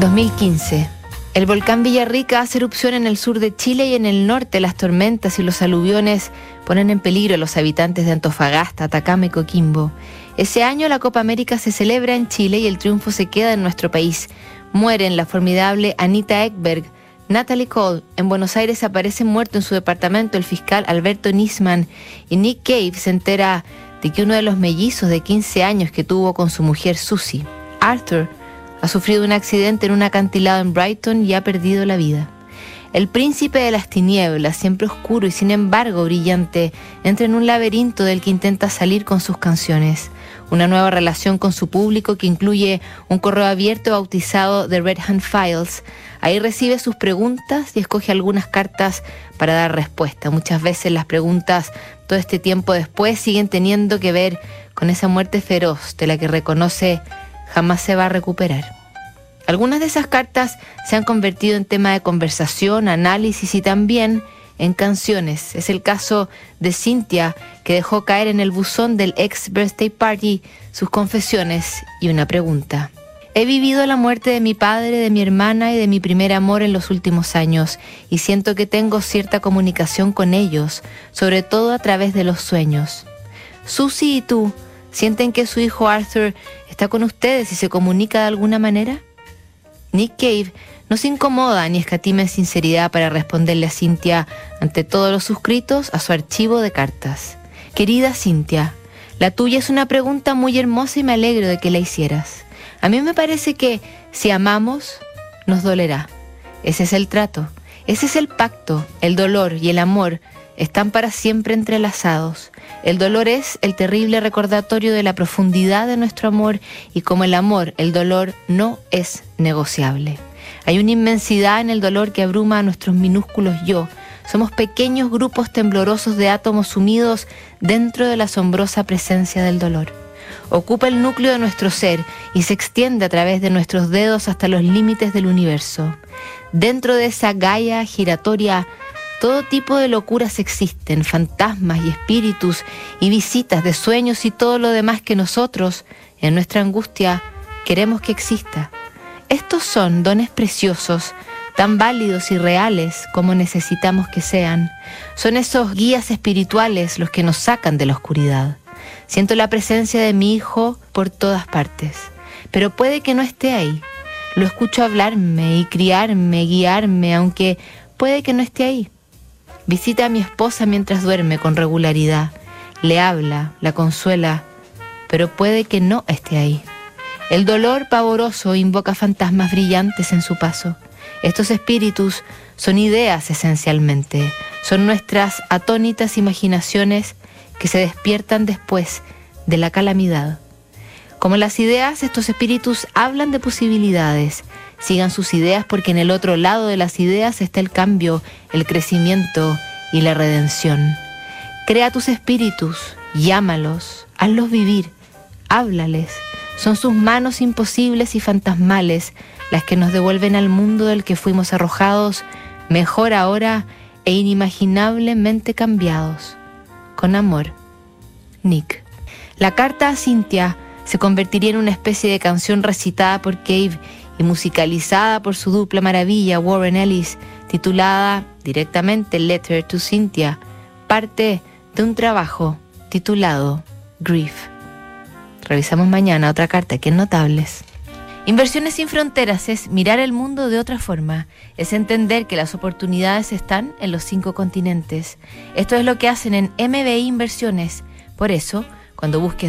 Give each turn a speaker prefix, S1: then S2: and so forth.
S1: 2015. El volcán Villarrica hace erupción en el sur de Chile y en el norte las tormentas y los aluviones ponen en peligro a los habitantes de Antofagasta, Atacama y Coquimbo. Ese año la Copa América se celebra en Chile y el triunfo se queda en nuestro país. Mueren la formidable Anita Ekberg, Natalie Cole. En Buenos Aires aparece muerto en su departamento el fiscal Alberto Nisman y Nick Cave se entera de que uno de los mellizos de 15 años que tuvo con su mujer Susie, Arthur, ha sufrido un accidente en un acantilado en Brighton y ha perdido la vida. El príncipe de las tinieblas, siempre oscuro y sin embargo brillante, entra en un laberinto del que intenta salir con sus canciones. Una nueva relación con su público que incluye un correo abierto bautizado The Red Hand Files. Ahí recibe sus preguntas y escoge algunas cartas para dar respuesta. Muchas veces las preguntas todo este tiempo después siguen teniendo que ver con esa muerte feroz de la que reconoce jamás se va a recuperar. Algunas de esas cartas se han convertido en tema de conversación, análisis y también en canciones. Es el caso de Cynthia, que dejó caer en el buzón del ex birthday party sus confesiones y una pregunta. He vivido la muerte de mi padre, de mi hermana y de mi primer amor en los últimos años y siento que tengo cierta comunicación con ellos, sobre todo a través de los sueños. Susie y tú, ¿sienten que su hijo Arthur está con ustedes y se comunica de alguna manera? Nick Cave no se incomoda ni escatima en sinceridad para responderle a Cynthia ante todos los suscritos a su archivo de cartas. Querida Cynthia, la tuya es una pregunta muy hermosa y me alegro de que la hicieras. A mí me parece que si amamos, nos dolerá. Ese es el trato, ese es el pacto, el dolor y el amor están para siempre entrelazados. El dolor es el terrible recordatorio de la profundidad de nuestro amor y como el amor, el dolor no es negociable. Hay una inmensidad en el dolor que abruma a nuestros minúsculos yo. Somos pequeños grupos temblorosos de átomos sumidos dentro de la asombrosa presencia del dolor. Ocupa el núcleo de nuestro ser y se extiende a través de nuestros dedos hasta los límites del universo. Dentro de esa Gaia giratoria todo tipo de locuras existen, fantasmas y espíritus y visitas de sueños y todo lo demás que nosotros, en nuestra angustia, queremos que exista. Estos son dones preciosos, tan válidos y reales como necesitamos que sean. Son esos guías espirituales los que nos sacan de la oscuridad. Siento la presencia de mi hijo por todas partes, pero puede que no esté ahí. Lo escucho hablarme y criarme, guiarme, aunque puede que no esté ahí. Visita a mi esposa mientras duerme con regularidad. Le habla, la consuela, pero puede que no esté ahí. El dolor pavoroso invoca fantasmas brillantes en su paso. Estos espíritus son ideas esencialmente, son nuestras atónitas imaginaciones que se despiertan después de la calamidad. Como las ideas, estos espíritus hablan de posibilidades, Sigan sus ideas porque en el otro lado de las ideas está el cambio, el crecimiento y la redención. Crea tus espíritus, llámalos, hazlos vivir, háblales. Son sus manos imposibles y fantasmales las que nos devuelven al mundo del que fuimos arrojados, mejor ahora e inimaginablemente cambiados. Con amor, Nick. La carta a Cynthia se convertiría en una especie de canción recitada por Cave y musicalizada por su dupla maravilla Warren Ellis, titulada directamente Letter to Cynthia, parte de un trabajo titulado Grief. Revisamos mañana otra carta que es notables. Inversiones sin fronteras es mirar el mundo de otra forma, es entender que las oportunidades están en los cinco continentes. Esto es lo que hacen en MBI Inversiones. Por eso, cuando busques